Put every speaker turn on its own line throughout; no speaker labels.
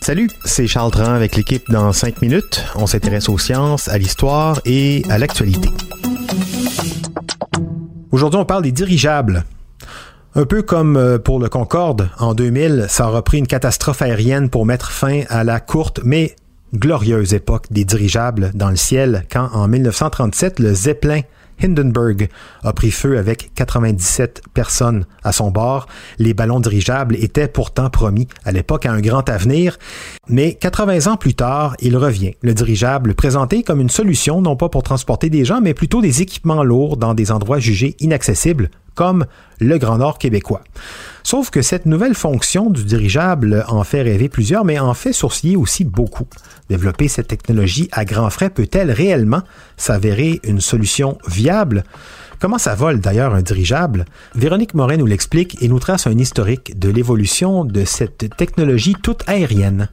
Salut, c'est Charles Tran avec l'équipe dans 5 minutes. On s'intéresse aux sciences, à l'histoire et à l'actualité. Aujourd'hui, on parle des dirigeables. Un peu comme euh, pour le Concorde en 2000, ça aura pris une catastrophe aérienne pour mettre fin à la courte mais glorieuse époque des dirigeables dans le ciel quand en 1937 le Zeppelin Hindenburg a pris feu avec 97 personnes à son bord. Les ballons dirigeables étaient pourtant promis à l'époque à un grand avenir, mais 80 ans plus tard, il revient. Le dirigeable présenté comme une solution non pas pour transporter des gens, mais plutôt des équipements lourds dans des endroits jugés inaccessibles, comme le Grand Nord québécois. Sauf que cette nouvelle fonction du dirigeable en fait rêver plusieurs, mais en fait sourciller aussi beaucoup. Développer cette technologie à grands frais peut-elle réellement s'avérer une solution viable? Comment ça vole d'ailleurs un dirigeable? Véronique Morin nous l'explique et nous trace un historique de l'évolution de cette technologie toute aérienne.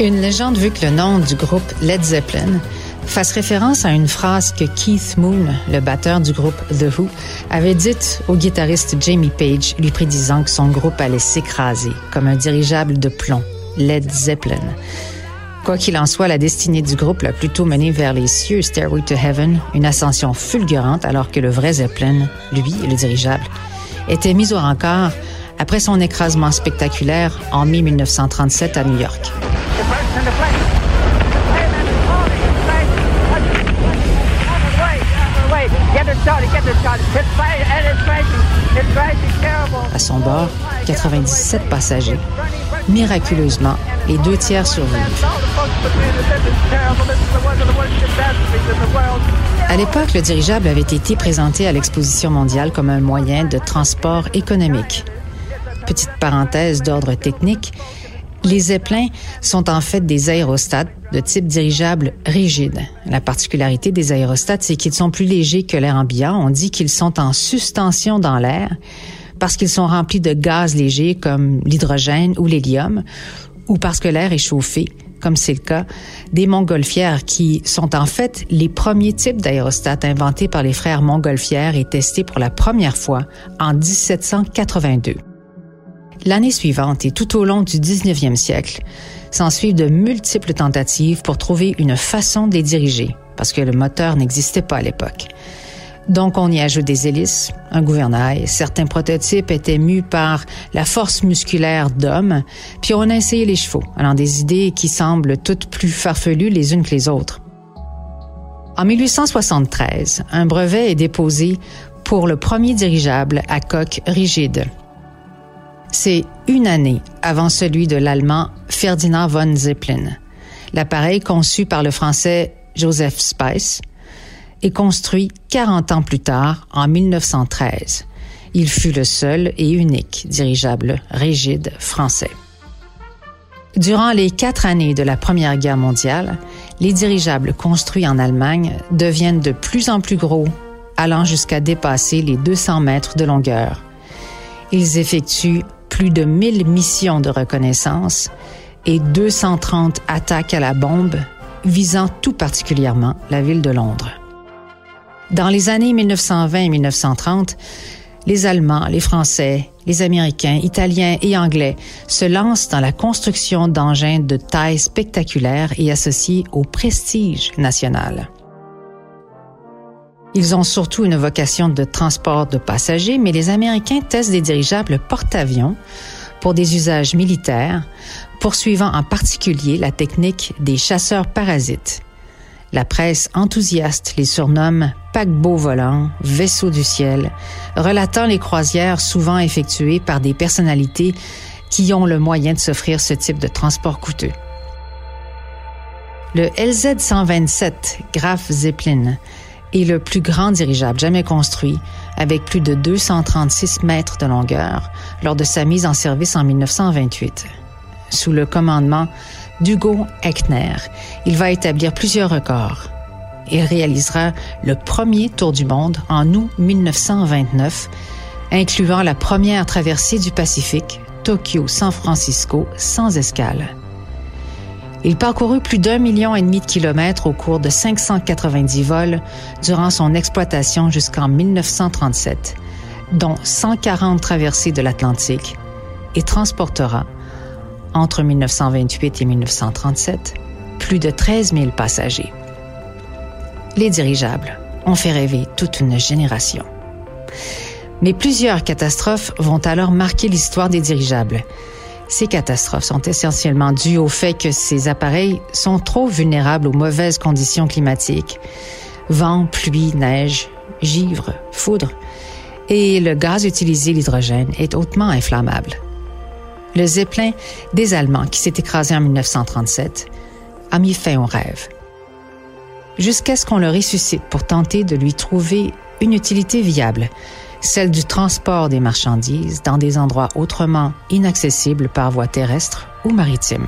Une légende veut que le nom du groupe Led Zeppelin fasse référence à une phrase que Keith Moon, le batteur du groupe The Who, avait dite au guitariste Jamie Page, lui prédisant que son groupe allait s'écraser comme un dirigeable de plomb, Led Zeppelin. Quoi qu'il en soit, la destinée du groupe l'a plutôt mené vers les cieux Stairway to Heaven, une ascension fulgurante alors que le vrai Zeppelin, lui, le dirigeable, était mis au rencard après son écrasement spectaculaire en mai 1937 à New York. À son bord, 97 passagers. Miraculeusement, les deux tiers survivent. À l'époque, le dirigeable avait été présenté à l'exposition mondiale comme un moyen de transport économique. Petite parenthèse d'ordre technique, les zeppelins sont en fait des aérostats de type dirigeable rigide. La particularité des aérostats, c'est qu'ils sont plus légers que l'air ambiant. On dit qu'ils sont en suspension dans l'air parce qu'ils sont remplis de gaz légers comme l'hydrogène ou l'hélium, ou parce que l'air est chauffé, comme c'est le cas des montgolfières qui sont en fait les premiers types d'aérostats inventés par les frères Montgolfière et testés pour la première fois en 1782. L'année suivante et tout au long du 19e siècle, s'ensuivent de multiples tentatives pour trouver une façon de les diriger, parce que le moteur n'existait pas à l'époque. Donc, on y ajoute des hélices, un gouvernail. Certains prototypes étaient mus par la force musculaire d'hommes, puis on a essayé les chevaux, allant des idées qui semblent toutes plus farfelues les unes que les autres. En 1873, un brevet est déposé pour le premier dirigeable à coque rigide, c'est une année avant celui de l'Allemand Ferdinand von Zeppelin. L'appareil conçu par le Français Joseph Spice est construit 40 ans plus tard, en 1913. Il fut le seul et unique dirigeable rigide français. Durant les quatre années de la Première Guerre mondiale, les dirigeables construits en Allemagne deviennent de plus en plus gros, allant jusqu'à dépasser les 200 mètres de longueur. Ils effectuent plus de 1000 missions de reconnaissance et 230 attaques à la bombe visant tout particulièrement la ville de Londres. Dans les années 1920 et 1930, les Allemands, les Français, les Américains, Italiens et Anglais se lancent dans la construction d'engins de taille spectaculaire et associés au prestige national. Ils ont surtout une vocation de transport de passagers, mais les Américains testent des dirigeables porte-avions pour des usages militaires, poursuivant en particulier la technique des chasseurs parasites. La presse enthousiaste les surnomme paquebots volants, vaisseaux du ciel, relatant les croisières souvent effectuées par des personnalités qui ont le moyen de s'offrir ce type de transport coûteux. Le LZ-127 Graf Zeppelin est le plus grand dirigeable jamais construit, avec plus de 236 mètres de longueur, lors de sa mise en service en 1928. Sous le commandement d'Hugo Eckner, il va établir plusieurs records. Il réalisera le premier tour du monde en août 1929, incluant la première traversée du Pacifique, Tokyo-San Francisco, sans escale. Il parcourut plus d'un million et demi de kilomètres au cours de 590 vols durant son exploitation jusqu'en 1937, dont 140 traversées de l'Atlantique, et transportera, entre 1928 et 1937, plus de 13 000 passagers. Les dirigeables ont fait rêver toute une génération. Mais plusieurs catastrophes vont alors marquer l'histoire des dirigeables. Ces catastrophes sont essentiellement dues au fait que ces appareils sont trop vulnérables aux mauvaises conditions climatiques. Vent, pluie, neige, givre, foudre. Et le gaz utilisé, l'hydrogène, est hautement inflammable. Le Zeppelin des Allemands, qui s'est écrasé en 1937, a mis fin au rêve. Jusqu'à ce qu'on le ressuscite pour tenter de lui trouver une utilité viable, celle du transport des marchandises dans des endroits autrement inaccessibles par voie terrestre ou maritime.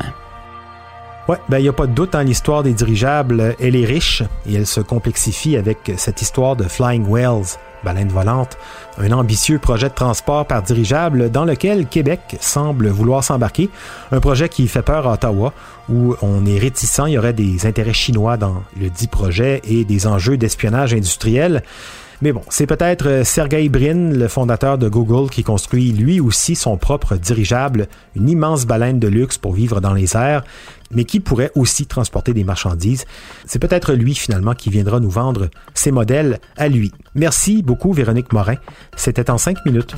Ouais, ben il n'y a pas de doute, dans l'histoire des dirigeables, elle est riche et elle se complexifie avec cette histoire de Flying Whales, baleine volante, un ambitieux projet de transport par dirigeable dans lequel Québec semble vouloir s'embarquer, un projet qui fait peur à Ottawa, où on est réticent, il y aurait des intérêts chinois dans le dit projet et des enjeux d'espionnage industriel. Mais bon, c'est peut-être euh, Sergey Brin, le fondateur de Google, qui construit lui aussi son propre dirigeable, une immense baleine de luxe pour vivre dans les airs, mais qui pourrait aussi transporter des marchandises. C'est peut-être lui finalement qui viendra nous vendre ses modèles à lui. Merci beaucoup Véronique Morin. C'était en cinq minutes.